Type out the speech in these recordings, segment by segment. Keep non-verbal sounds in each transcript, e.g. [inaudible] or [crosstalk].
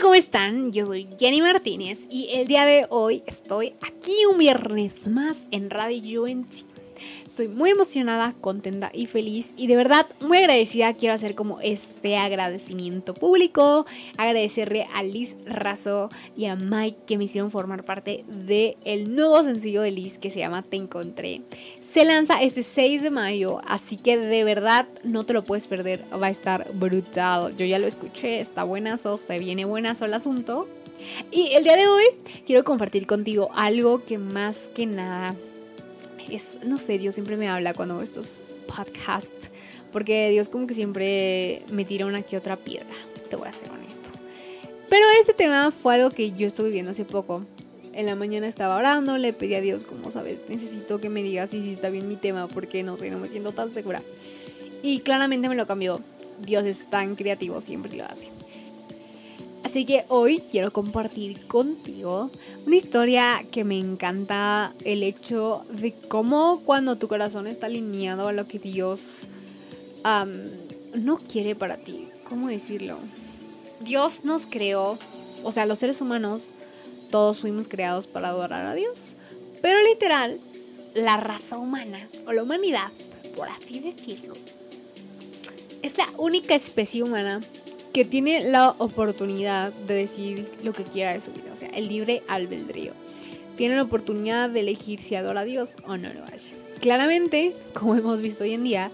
¿Cómo están? Yo soy Jenny Martínez y el día de hoy estoy aquí un viernes más en Radio UNT. Estoy muy emocionada, contenta y feliz y de verdad muy agradecida. Quiero hacer como este agradecimiento público, agradecerle a Liz Razo y a Mike que me hicieron formar parte del el nuevo sencillo de Liz que se llama Te Encontré. Se lanza este 6 de mayo, así que de verdad no te lo puedes perder, va a estar brutal. Yo ya lo escuché, está buenazo, se viene buenazo el asunto. Y el día de hoy quiero compartir contigo algo que más que nada es, no sé, Dios siempre me habla cuando hago estos podcasts, porque Dios como que siempre me tira una que otra piedra, te voy a ser honesto. Pero este tema fue algo que yo estuve viviendo hace poco. En la mañana estaba orando, le pedí a Dios, como sabes, necesito que me digas si, si está bien mi tema, porque no sé, no me siento tan segura. Y claramente me lo cambió. Dios es tan creativo, siempre lo hace. Así que hoy quiero compartir contigo una historia que me encanta, el hecho de cómo cuando tu corazón está alineado a lo que Dios no quiere para ti. ¿Cómo decirlo? Dios nos creó, o sea, los seres humanos, todos fuimos creados para adorar a Dios. Pero literal, la raza humana, o la humanidad, por así decirlo, es la única especie humana que tiene la oportunidad de decir lo que quiera de su vida, o sea, el libre albedrío. Tiene la oportunidad de elegir si adora a Dios o no lo hace. Claramente, como [laughs] hemos visto hoy en día,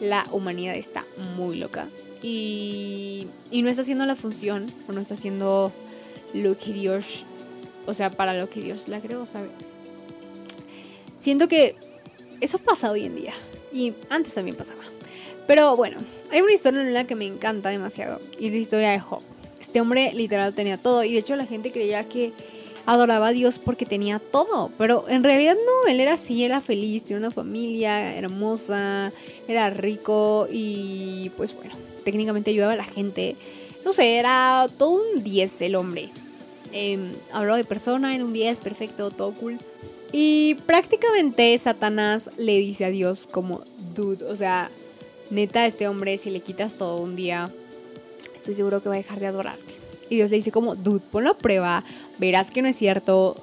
la humanidad está muy loca y, y no está haciendo la función o no está haciendo lo que Dios, o sea, para lo que Dios la creó, ¿sabes? Siento que eso pasa hoy en día y antes también pasaba. Pero bueno, hay una historia en la que me encanta demasiado y es la historia de Job. Este hombre literal tenía todo y de hecho la gente creía que adoraba a Dios porque tenía todo, pero en realidad no, él era así, era feliz, tenía una familia hermosa, era rico y pues bueno, técnicamente ayudaba a la gente. No sé, era todo un 10 el hombre. Eh, habló de persona, era un 10, perfecto, todo cool. Y prácticamente Satanás le dice a Dios como, dude, o sea, neta, este hombre, si le quitas todo un día, estoy seguro que va a dejar de adorarte. Y Dios le dice como, dude, ponlo a prueba, verás que no es cierto.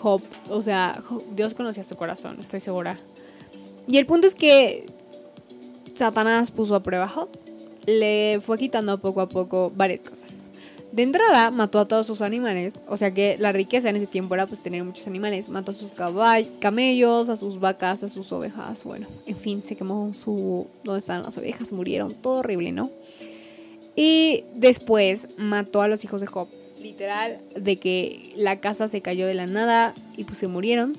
Job, o sea, Dios conocía su corazón, estoy segura. Y el punto es que Satanás puso a prueba a Job. Le fue quitando poco a poco varias cosas. De entrada, mató a todos sus animales. O sea que la riqueza en ese tiempo era pues tener muchos animales. Mató a sus camellos, a sus vacas, a sus ovejas. Bueno, en fin, se quemó su... ¿Dónde estaban las ovejas? Murieron. Todo horrible, ¿no? Y después mató a los hijos de Job. Literal, de que la casa se cayó de la nada y pues se murieron.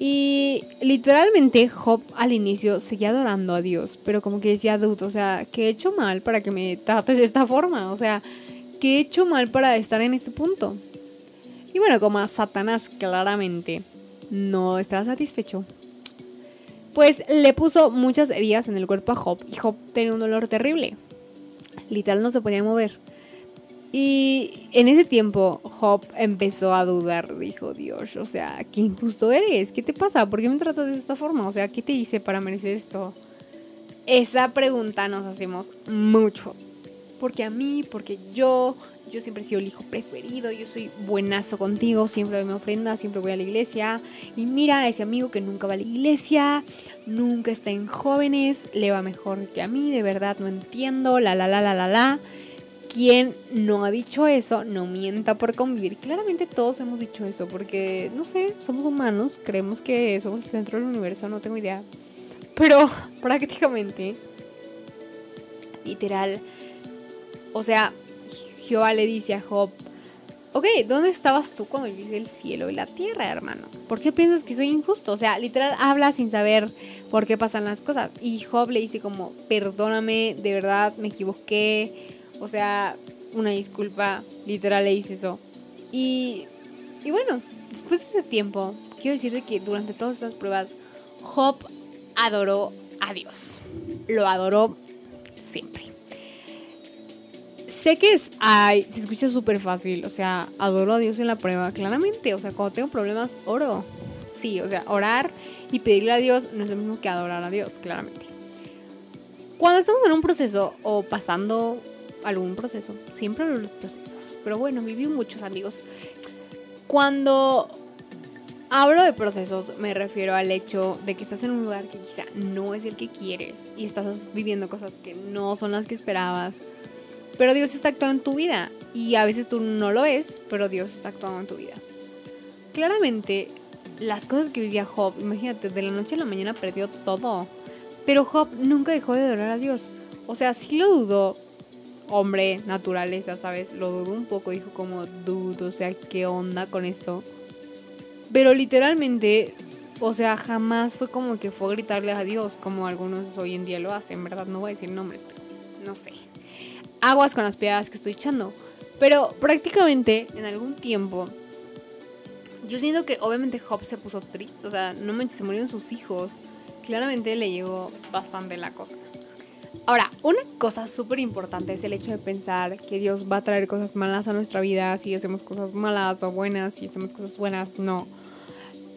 Y literalmente Job al inicio seguía adorando a Dios, pero como que decía, dude, o sea, ¿qué he hecho mal para que me trates de esta forma? O sea, ¿qué he hecho mal para estar en este punto? Y bueno, como a Satanás claramente no estaba satisfecho, pues le puso muchas heridas en el cuerpo a Job y Job tenía un dolor terrible. Literal no se podía mover. Y en ese tiempo Job empezó a dudar, dijo Dios, o sea, qué injusto eres, ¿qué te pasa? ¿Por qué me tratas de esta forma? O sea, ¿qué te hice para merecer esto? Esa pregunta nos hacemos mucho. Porque a mí, porque yo, yo siempre he sido el hijo preferido, yo soy buenazo contigo, siempre doy mi ofrenda, siempre voy a la iglesia. Y mira a ese amigo que nunca va a la iglesia, nunca está en jóvenes, le va mejor que a mí, de verdad no entiendo, la la la la la la. Quien no ha dicho eso no mienta por convivir. Claramente todos hemos dicho eso porque, no sé, somos humanos, creemos que somos el centro del universo, no tengo idea. Pero [laughs] prácticamente, literal, o sea, Jehová le dice a Job, ok, ¿dónde estabas tú cuando yo hice el cielo y la tierra, hermano? ¿Por qué piensas que soy injusto? O sea, literal, habla sin saber por qué pasan las cosas. Y Job le dice como, perdóname, de verdad, me equivoqué o sea, una disculpa, literal le hice eso. Y, y bueno, después de ese tiempo, quiero decirte que durante todas estas pruebas, Job adoró a Dios. Lo adoró siempre. Sé que es, ay, se escucha súper fácil, o sea, adoro a Dios en la prueba, claramente, o sea, cuando tengo problemas, oro. Sí, o sea, orar y pedirle a Dios no es lo mismo que adorar a Dios, claramente. Cuando estamos en un proceso o pasando algún proceso. Siempre hablo de los procesos. Pero bueno, viví muchos amigos. Cuando hablo de procesos, me refiero al hecho de que estás en un lugar que quizá no es el que quieres y estás viviendo cosas que no son las que esperabas. Pero Dios está actuando en tu vida y a veces tú no lo ves, pero Dios está actuando en tu vida. Claramente, las cosas que vivía Job, imagínate, de la noche a la mañana perdió todo. Pero Job nunca dejó de adorar a Dios. O sea, sí lo dudó. Hombre, naturaleza, ¿sabes? Lo dudó un poco, dijo como, dudo, o sea, ¿qué onda con esto? Pero literalmente, o sea, jamás fue como que fue a gritarle a Dios, como algunos hoy en día lo hacen, ¿verdad? No voy a decir nombres, pero no sé. Aguas con las piedras que estoy echando. Pero prácticamente en algún tiempo, yo siento que obviamente Job se puso triste, o sea, no manches, se murieron sus hijos claramente le llegó bastante la cosa. Ahora, una cosa súper importante es el hecho de pensar que Dios va a traer cosas malas a nuestra vida si hacemos cosas malas o buenas, si hacemos cosas buenas, no.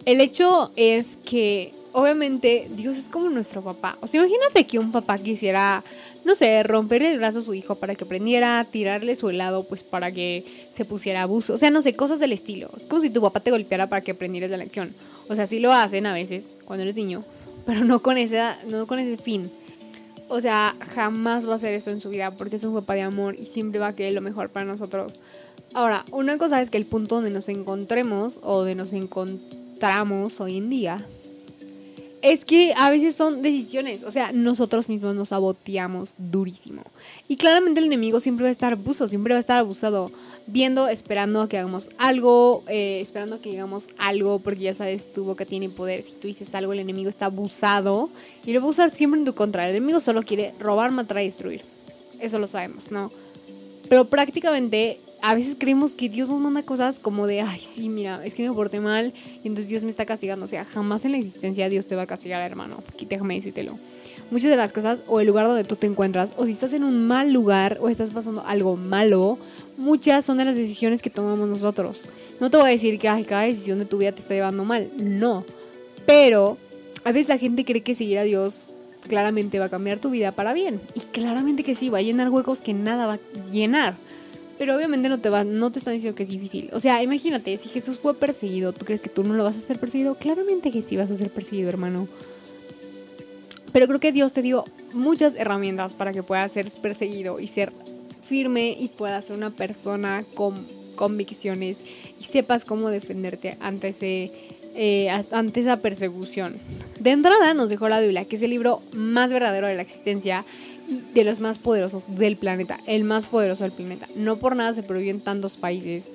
El hecho es que obviamente Dios es como nuestro papá. O sea, imagínate que un papá quisiera, no sé, romperle el brazo a su hijo para que aprendiera, tirarle su helado pues para que se pusiera abuso. O sea, no sé, cosas del estilo. Es como si tu papá te golpeara para que aprendieras la lección. O sea, sí lo hacen a veces cuando eres niño pero no con ese, no con ese fin. O sea, jamás va a hacer eso en su vida porque es un papá de amor y siempre va a querer lo mejor para nosotros. Ahora, una cosa es que el punto donde nos encontremos o donde nos encontramos hoy en día es que a veces son decisiones, o sea, nosotros mismos nos saboteamos durísimo. Y claramente el enemigo siempre va a estar abuso, siempre va a estar abusado, viendo, esperando a que hagamos algo, eh, esperando a que hagamos algo, porque ya sabes, tu boca tiene poder. Si tú dices algo, el enemigo está abusado y lo va a usar siempre en tu contra. El enemigo solo quiere robar, matar y destruir. Eso lo sabemos, ¿no? Pero prácticamente a veces creemos que Dios nos manda cosas como de, ay, sí, mira, es que me porté mal y entonces Dios me está castigando. O sea, jamás en la existencia Dios te va a castigar, hermano. Aquí déjame decírtelo. Muchas de las cosas, o el lugar donde tú te encuentras, o si estás en un mal lugar, o estás pasando algo malo, muchas son de las decisiones que tomamos nosotros. No te voy a decir que ay, cada decisión de tu vida te está llevando mal. No. Pero a veces la gente cree que seguir a Dios claramente va a cambiar tu vida para bien. Y claramente que sí, va a llenar huecos que nada va a llenar. Pero obviamente no te va, no te están diciendo que es difícil. O sea, imagínate, si Jesús fue perseguido, ¿tú crees que tú no lo vas a ser perseguido? Claramente que sí vas a ser perseguido, hermano. Pero creo que Dios te dio muchas herramientas para que puedas ser perseguido y ser firme y puedas ser una persona con convicciones y sepas cómo defenderte ante, ese, eh, ante esa persecución. De entrada nos dejó la Biblia, que es el libro más verdadero de la existencia de los más poderosos del planeta, el más poderoso del planeta. No por nada se prohibió en tantos países.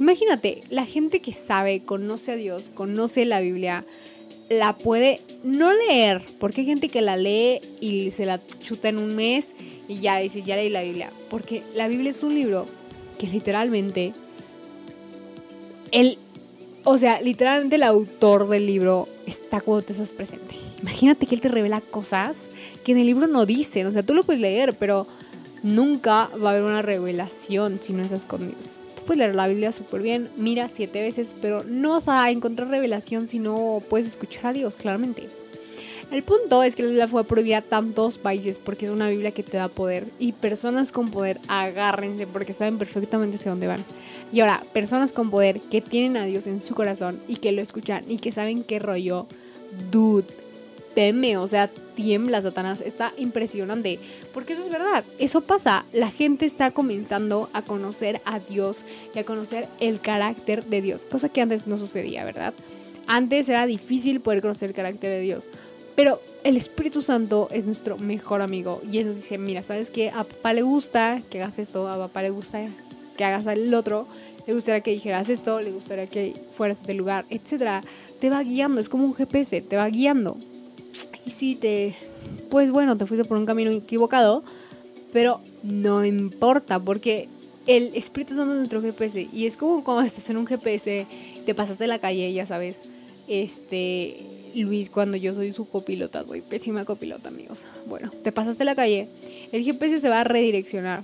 Imagínate, la gente que sabe, conoce a Dios, conoce la Biblia, la puede no leer, porque hay gente que la lee y se la chuta en un mes y ya dice, ya leí la Biblia. Porque la Biblia es un libro que literalmente, el, o sea, literalmente el autor del libro está cuando te estás presente. Imagínate que él te revela cosas que en el libro no dicen. O sea, tú lo puedes leer, pero nunca va a haber una revelación si no estás con Dios. Tú puedes leer la Biblia súper bien, mira siete veces, pero no vas a encontrar revelación si no puedes escuchar a Dios, claramente. El punto es que la Biblia fue prohibida a tantos países porque es una Biblia que te da poder. Y personas con poder, agárrense porque saben perfectamente hacia dónde van. Y ahora, personas con poder que tienen a Dios en su corazón y que lo escuchan y que saben qué rollo, dude, teme, o sea, tiembla Satanás, está impresionante, porque eso es verdad, eso pasa, la gente está comenzando a conocer a Dios y a conocer el carácter de Dios, cosa que antes no sucedía, ¿verdad? Antes era difícil poder conocer el carácter de Dios, pero el Espíritu Santo es nuestro mejor amigo y él nos dice, mira, ¿sabes qué? A papá le gusta que hagas esto, a papá le gusta que hagas el otro, le gustaría que dijeras esto, le gustaría que fueras a este lugar, etcétera. Te va guiando, es como un GPS, te va guiando. Y si te, pues bueno, te fuiste por un camino equivocado, pero no importa porque el Espíritu Santo es nuestro GPS y es como cuando estás en un GPS, te pasaste la calle, ya sabes, este, Luis, cuando yo soy su copilota, soy pésima copilota, amigos. Bueno, te pasaste la calle, el GPS se va a redireccionar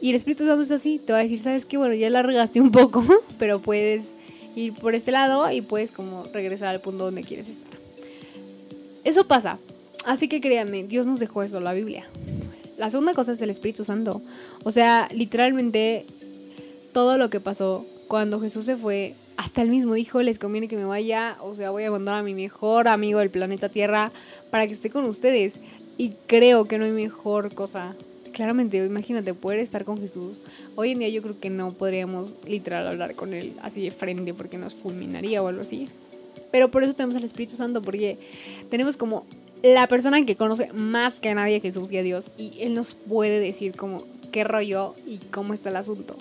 y el Espíritu Santo es así, te va a decir, sabes que bueno, ya largaste un poco, [laughs] pero puedes ir por este lado y puedes como regresar al punto donde quieres estar. Eso pasa. Así que créanme, Dios nos dejó eso, la Biblia. La segunda cosa es el Espíritu Santo. O sea, literalmente todo lo que pasó cuando Jesús se fue, hasta él mismo dijo, les conviene que me vaya, o sea, voy a abandonar a mi mejor amigo del planeta Tierra para que esté con ustedes. Y creo que no hay mejor cosa. Claramente, imagínate poder estar con Jesús. Hoy en día yo creo que no podríamos literal hablar con él así de frente porque nos fulminaría o algo así. Pero por eso tenemos al Espíritu Santo, porque tenemos como la persona que conoce más que nadie a Jesús y a Dios. Y Él nos puede decir como qué rollo y cómo está el asunto.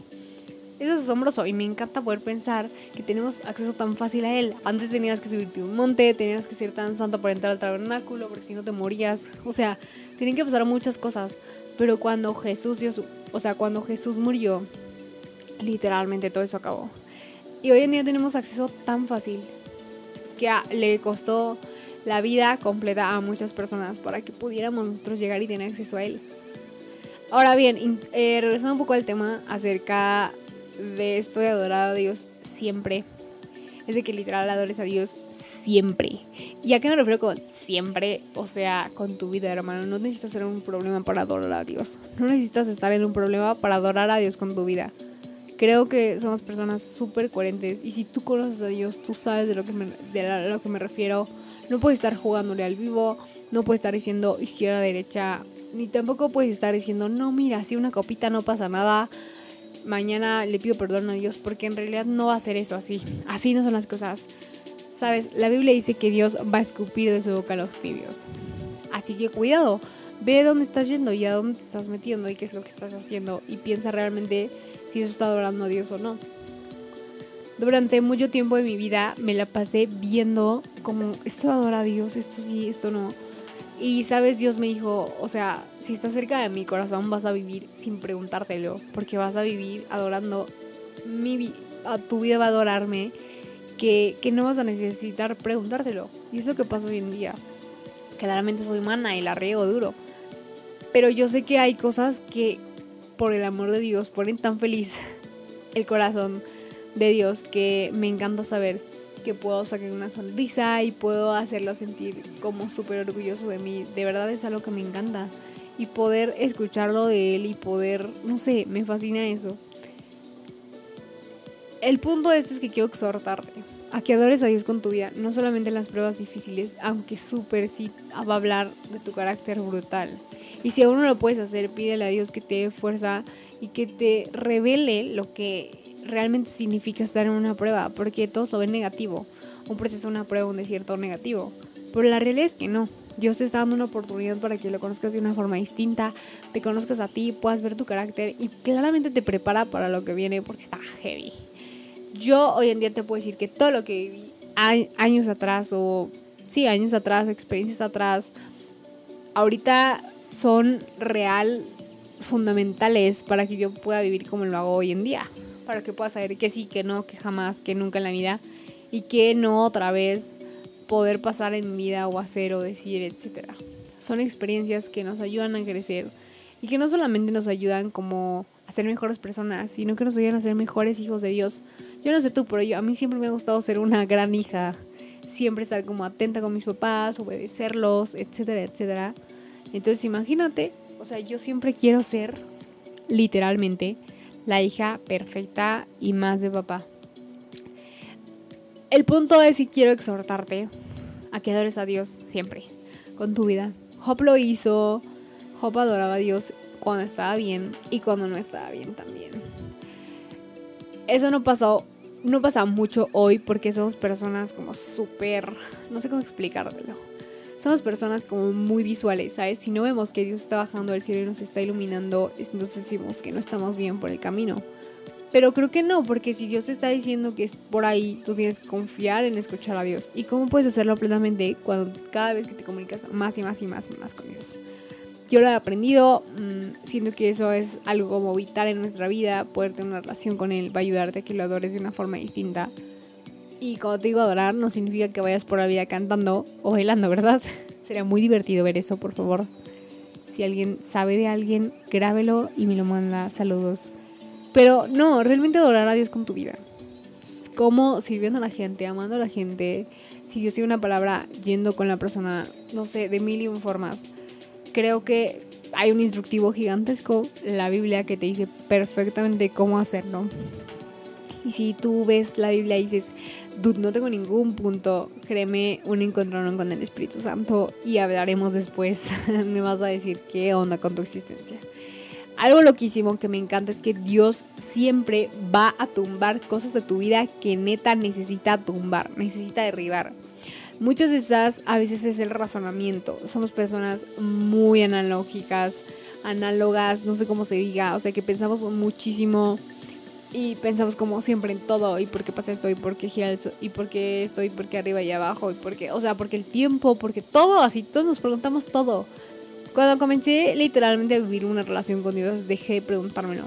Eso es asombroso y me encanta poder pensar que tenemos acceso tan fácil a Él. Antes tenías que subirte un monte, tenías que ser tan santo para entrar al tabernáculo, porque si no te morías. O sea, tienen que pasar muchas cosas. Pero cuando Jesús dio su, o sea, cuando Jesús murió, literalmente todo eso acabó. Y hoy en día tenemos acceso tan fácil que le costó la vida completa a muchas personas para que pudiéramos nosotros llegar y tener acceso a Él. Ahora bien, eh, regresando un poco al tema acerca de esto de adorar a Dios siempre, es de que literal adores a Dios siempre. ¿Y a qué me refiero con siempre? O sea, con tu vida, hermano. No necesitas ser un problema para adorar a Dios. No necesitas estar en un problema para adorar a Dios con tu vida. Creo que somos personas súper coherentes y si tú conoces a Dios, tú sabes de lo que me, de lo que me refiero. No puedes estar jugándole al vivo, no puedes estar diciendo izquierda, derecha, ni tampoco puedes estar diciendo, no, mira, si una copita no pasa nada, mañana le pido perdón a Dios, porque en realidad no va a ser eso así. Así no son las cosas. Sabes, la Biblia dice que Dios va a escupir de su boca los tibios. Así que cuidado, ve dónde estás yendo y a dónde te estás metiendo y qué es lo que estás haciendo y piensa realmente si eso está adorando a Dios o no. Durante mucho tiempo de mi vida me la pasé viendo como esto adora a Dios, esto sí, esto no. Y sabes, Dios me dijo, o sea, si estás cerca de mi corazón vas a vivir sin preguntártelo, porque vas a vivir adorando mi a tu vida va a adorarme, que, que no vas a necesitar preguntártelo. Y es lo que pasa hoy en día. Claramente soy humana y la riego duro. Pero yo sé que hay cosas que, por el amor de Dios, ponen tan feliz el corazón de Dios que me encanta saber que puedo sacar una sonrisa y puedo hacerlo sentir como súper orgulloso de mí. De verdad es algo que me encanta. Y poder escucharlo de él y poder, no sé, me fascina eso. El punto de esto es que quiero exhortarte a que adores a Dios con tu vida, no solamente en las pruebas difíciles, aunque súper sí va a hablar de tu carácter brutal. Y si aún no lo puedes hacer, pídele a Dios que te dé fuerza y que te revele lo que realmente significa estar en una prueba, porque todos lo ven negativo. Un proceso, una prueba, un desierto negativo. Pero la realidad es que no. Dios te está dando una oportunidad para que lo conozcas de una forma distinta, te conozcas a ti, puedas ver tu carácter y claramente te prepara para lo que viene porque está heavy. Yo hoy en día te puedo decir que todo lo que viví años atrás o sí, años atrás, experiencias atrás, ahorita son real fundamentales para que yo pueda vivir como lo hago hoy en día para que puedas saber que sí, que no, que jamás, que nunca en la vida y que no otra vez poder pasar en vida o hacer o decir, etc. Son experiencias que nos ayudan a crecer y que no solamente nos ayudan como a ser mejores personas, sino que nos ayudan a ser mejores hijos de Dios. Yo no sé tú, pero yo, a mí siempre me ha gustado ser una gran hija, siempre estar como atenta con mis papás, obedecerlos, etcétera, etcétera. Entonces imagínate, o sea, yo siempre quiero ser, literalmente, la hija perfecta y más de papá. El punto es si quiero exhortarte a que adores a Dios siempre, con tu vida. Job lo hizo, Job adoraba a Dios cuando estaba bien y cuando no estaba bien también. Eso no pasó, no pasa mucho hoy porque somos personas como súper, no sé cómo explicártelo somos personas como muy visuales, ¿sabes? Si no vemos que Dios está bajando del cielo y nos está iluminando, entonces decimos que no estamos bien por el camino. Pero creo que no, porque si Dios te está diciendo que es por ahí, tú tienes que confiar en escuchar a Dios. ¿Y cómo puedes hacerlo plenamente cuando cada vez que te comunicas más y más y más y más con Dios? Yo lo he aprendido, mm, siento que eso es algo como vital en nuestra vida, poder tener una relación con Él va a ayudarte a que lo adores de una forma distinta. Y cuando te digo adorar, no significa que vayas por la vida cantando o bailando, ¿verdad? [laughs] Sería muy divertido ver eso, por favor. Si alguien sabe de alguien, grábelo y me lo manda. Saludos. Pero no, realmente adorar a Dios con tu vida. Como sirviendo a la gente, amando a la gente. Si Dios tiene una palabra, yendo con la persona, no sé, de mil y un formas. Creo que hay un instructivo gigantesco, la Biblia, que te dice perfectamente cómo hacerlo. Y si tú ves la Biblia y dices, dude, no tengo ningún punto, créeme, un encontrón con el Espíritu Santo y hablaremos después. [laughs] me vas a decir qué onda con tu existencia. Algo loquísimo que me encanta es que Dios siempre va a tumbar cosas de tu vida que neta necesita tumbar, necesita derribar. Muchas de estas a veces es el razonamiento. Somos personas muy analógicas, análogas, no sé cómo se diga, o sea que pensamos muchísimo y pensamos como siempre en todo y por qué pasa esto y por qué gira el y por qué estoy, por qué arriba y abajo y por qué, o sea, porque el tiempo, porque todo, así todos nos preguntamos todo. Cuando comencé literalmente a vivir una relación con Dios, dejé de preguntármelo.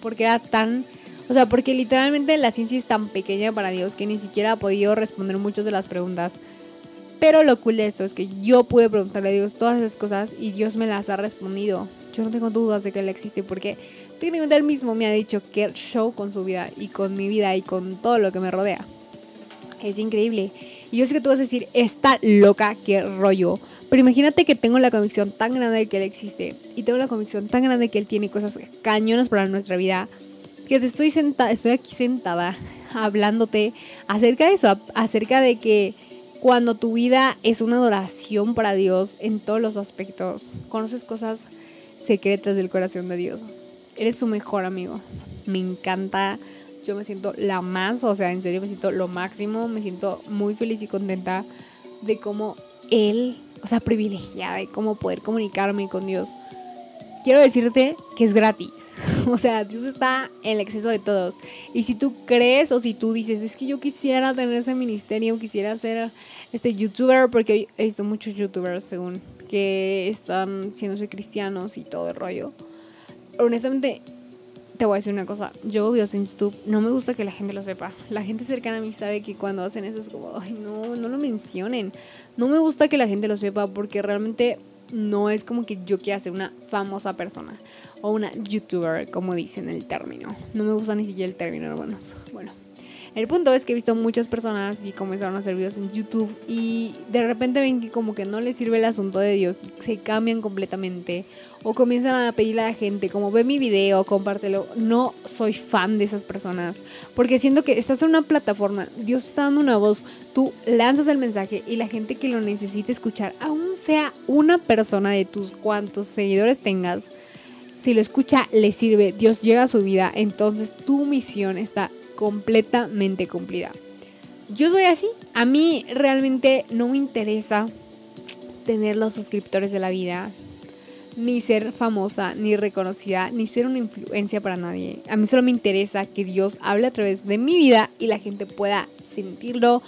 Porque era tan... O sea, porque literalmente la ciencia es tan pequeña para Dios que ni siquiera ha podido responder muchas de las preguntas. Pero lo cool de esto es que yo pude preguntarle a Dios todas esas cosas y Dios me las ha respondido. Yo no tengo dudas de que Él existe porque técnicamente Él mismo me ha dicho que show con su vida y con mi vida y con todo lo que me rodea. Es increíble. Y yo sé que tú vas a decir, está loca, qué rollo. Pero imagínate que tengo la convicción tan grande de que Él existe y tengo la convicción tan grande de que Él tiene cosas cañonas para nuestra vida, que te estoy, sentada, estoy aquí sentada [laughs] hablándote acerca de eso, acerca de que cuando tu vida es una adoración para Dios en todos los aspectos, conoces cosas secretas del corazón de Dios. Eres su mejor amigo. Me encanta. Yo me siento la más, o sea, en serio me siento lo máximo. Me siento muy feliz y contenta de cómo Él o sea, privilegiada y cómo poder comunicarme con Dios. Quiero decirte que es gratis. [laughs] O sea, Dios está en el exceso de todos. Y si tú crees o si tú dices, es que yo quisiera tener ese ministerio, quisiera ser este youtuber, porque he visto muchos youtubers según que están siendo cristianos y todo el rollo. Honestamente, te voy a decir una cosa, yo veo en YouTube, no me gusta que la gente lo sepa. La gente cercana a mí sabe que cuando hacen eso es como, ay, no, no lo mencionen. No me gusta que la gente lo sepa porque realmente no es como que yo quiera ser una famosa persona o una youtuber, como dicen el término. No me gusta ni siquiera el término, hermanos. Bueno, el punto es que he visto muchas personas y comenzaron a hacer videos en YouTube y de repente ven que como que no les sirve el asunto de Dios se cambian completamente o comienzan a pedirle a la gente como ve mi video, compártelo. No soy fan de esas personas porque siento que estás en una plataforma, Dios está dando una voz, tú lanzas el mensaje y la gente que lo necesite escuchar, aún sea una persona de tus cuantos seguidores tengas, si lo escucha, le sirve, Dios llega a su vida, entonces tu misión está completamente cumplida. Yo soy así. A mí realmente no me interesa tener los suscriptores de la vida, ni ser famosa, ni reconocida, ni ser una influencia para nadie. A mí solo me interesa que Dios hable a través de mi vida y la gente pueda sentirlo,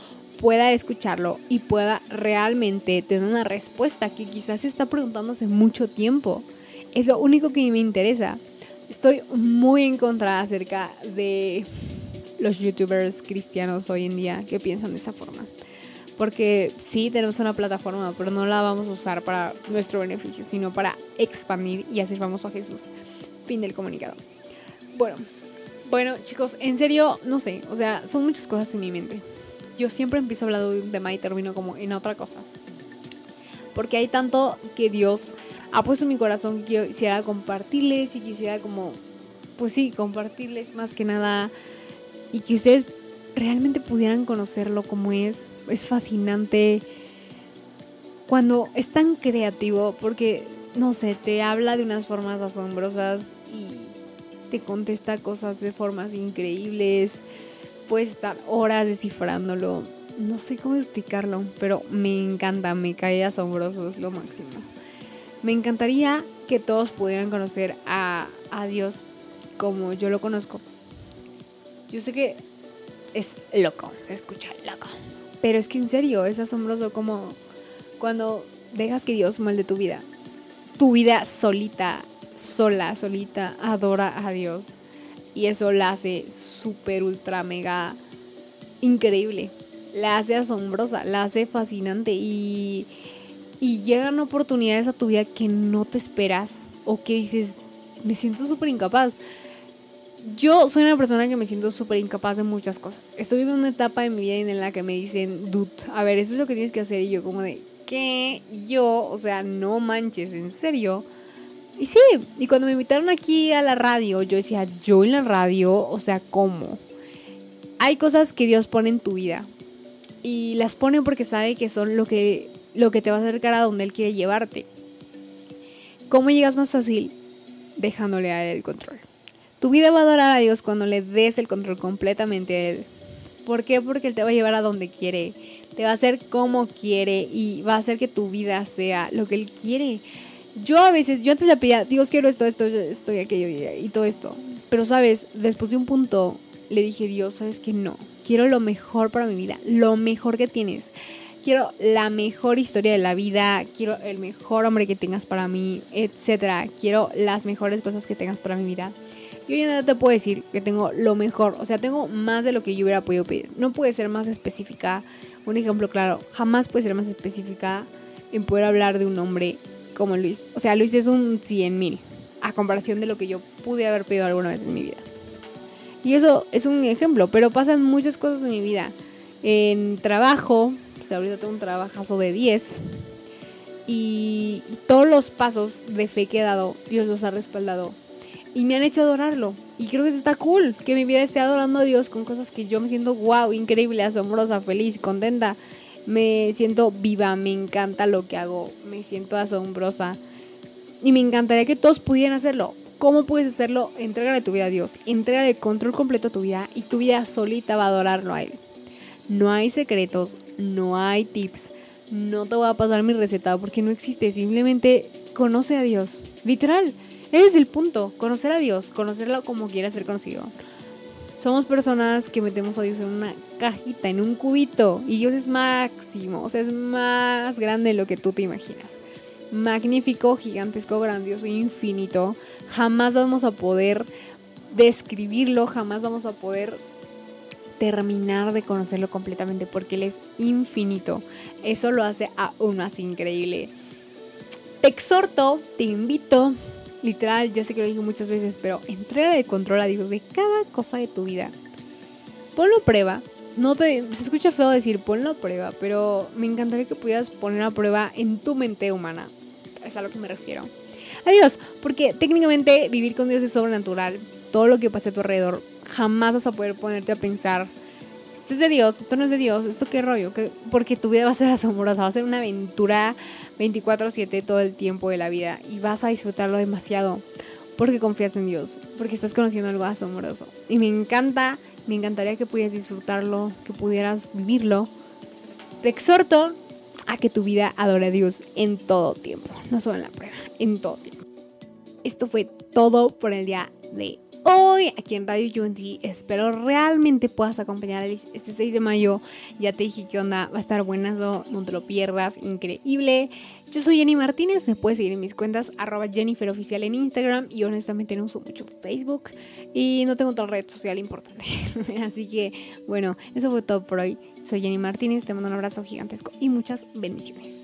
pueda escucharlo y pueda realmente tener una respuesta que quizás se está preguntando hace mucho tiempo. Es lo único que me interesa. Estoy muy en contra acerca de los youtubers cristianos hoy en día que piensan de esta forma. Porque sí tenemos una plataforma, pero no la vamos a usar para nuestro beneficio, sino para expandir y hacer famoso a Jesús. Fin del comunicado. Bueno, bueno chicos, en serio, no sé, o sea, son muchas cosas en mi mente. Yo siempre empiezo hablando de un tema y termino como en otra cosa. Porque hay tanto que Dios ha puesto en mi corazón que quisiera compartirles y quisiera como, pues sí, compartirles más que nada y que ustedes realmente pudieran conocerlo como es. Es fascinante cuando es tan creativo porque, no sé, te habla de unas formas asombrosas y te contesta cosas de formas increíbles. Puedes estar horas descifrándolo. No sé cómo explicarlo, pero me encanta, me cae asombroso, es lo máximo. Me encantaría que todos pudieran conocer a, a Dios como yo lo conozco, yo sé que es loco, se escucha loco. Pero es que en serio, es asombroso como cuando dejas que Dios molde tu vida. Tu vida solita, sola, solita, adora a Dios. Y eso la hace súper, ultra, mega increíble. La hace asombrosa, la hace fascinante y, y llegan oportunidades a tu vida que no te esperas o que dices, me siento súper incapaz yo soy una persona que me siento súper incapaz de muchas cosas. Estoy viviendo una etapa de mi vida en la que me dicen, dude, a ver, eso es lo que tienes que hacer. Y yo como de, ¿qué? Yo, o sea, no manches, en serio. Y sí, y cuando me invitaron aquí a la radio, yo decía, yo en la radio, o sea, ¿cómo? Hay cosas que Dios pone en tu vida. Y las pone porque sabe que son lo que, lo que te va a acercar a donde Él quiere llevarte. ¿Cómo llegas más fácil? Dejándole a Él el control. Tu vida va a adorar a Dios cuando le des el control completamente a Él. ¿Por qué? Porque Él te va a llevar a donde quiere. Te va a hacer como quiere y va a hacer que tu vida sea lo que Él quiere. Yo a veces, yo antes le pedía, Dios quiero esto, esto, esto aquello y todo esto. Pero sabes, después de un punto le dije, Dios, sabes que no. Quiero lo mejor para mi vida, lo mejor que tienes. Quiero la mejor historia de la vida, quiero el mejor hombre que tengas para mí, etcétera. Quiero las mejores cosas que tengas para mi vida. Y hoy en día te puedo decir que tengo lo mejor, o sea, tengo más de lo que yo hubiera podido pedir. No puede ser más específica. Un ejemplo claro, jamás puede ser más específica en poder hablar de un hombre como Luis. O sea, Luis es un 100 mil a comparación de lo que yo pude haber pedido alguna vez en mi vida. Y eso es un ejemplo, pero pasan muchas cosas en mi vida. En trabajo, pues ahorita tengo un trabajazo de 10. Y, y todos los pasos de fe que he dado, Dios los ha respaldado. Y me han hecho adorarlo. Y creo que eso está cool, que mi vida esté adorando a Dios con cosas que yo me siento wow, increíble, asombrosa, feliz, contenta me siento viva, me encanta lo que hago, me siento asombrosa y me encantaría que todos pudieran hacerlo. ¿Cómo puedes hacerlo? Entrégale tu vida a Dios, entrégale control completo a tu vida y tu vida solita va a adorarlo a Él. No hay secretos, no hay tips, no te voy a pasar mi receta porque no existe, simplemente conoce a Dios. Literal, ese es el punto, conocer a Dios, conocerlo como quiera ser conocido. Somos personas que metemos a Dios en una cajita, en un cubito. Y Dios es máximo, o sea, es más grande de lo que tú te imaginas. Magnífico, gigantesco, grandioso, infinito. Jamás vamos a poder describirlo, jamás vamos a poder terminar de conocerlo completamente porque Él es infinito. Eso lo hace aún más increíble. Te exhorto, te invito literal, ya sé que lo dije muchas veces, pero entrega de control a Dios de cada cosa de tu vida. Ponlo a prueba. No te, se escucha feo decir ponlo a prueba, pero me encantaría que pudieras poner a prueba en tu mente humana. Es a lo que me refiero. Adiós, porque técnicamente vivir con Dios es sobrenatural. Todo lo que pase a tu alrededor, jamás vas a poder ponerte a pensar esto es de Dios, esto no es de Dios, esto qué rollo, porque tu vida va a ser asombrosa, va a ser una aventura 24/7 todo el tiempo de la vida y vas a disfrutarlo demasiado porque confías en Dios, porque estás conociendo algo asombroso. Y me encanta, me encantaría que pudieras disfrutarlo, que pudieras vivirlo. Te exhorto a que tu vida adore a Dios en todo tiempo, no solo en la prueba, en todo tiempo. Esto fue todo por el día de hoy aquí en Radio UNT. Espero realmente puedas acompañar a Alice este 6 de mayo. Ya te dije que onda, va a estar buenazo, no te lo pierdas, increíble. Yo soy Jenny Martínez, me puedes seguir en mis cuentas arroba Jennifer Oficial en Instagram y honestamente no uso mucho Facebook y no tengo otra red social importante. [laughs] Así que bueno, eso fue todo por hoy. Soy Jenny Martínez, te mando un abrazo gigantesco y muchas bendiciones.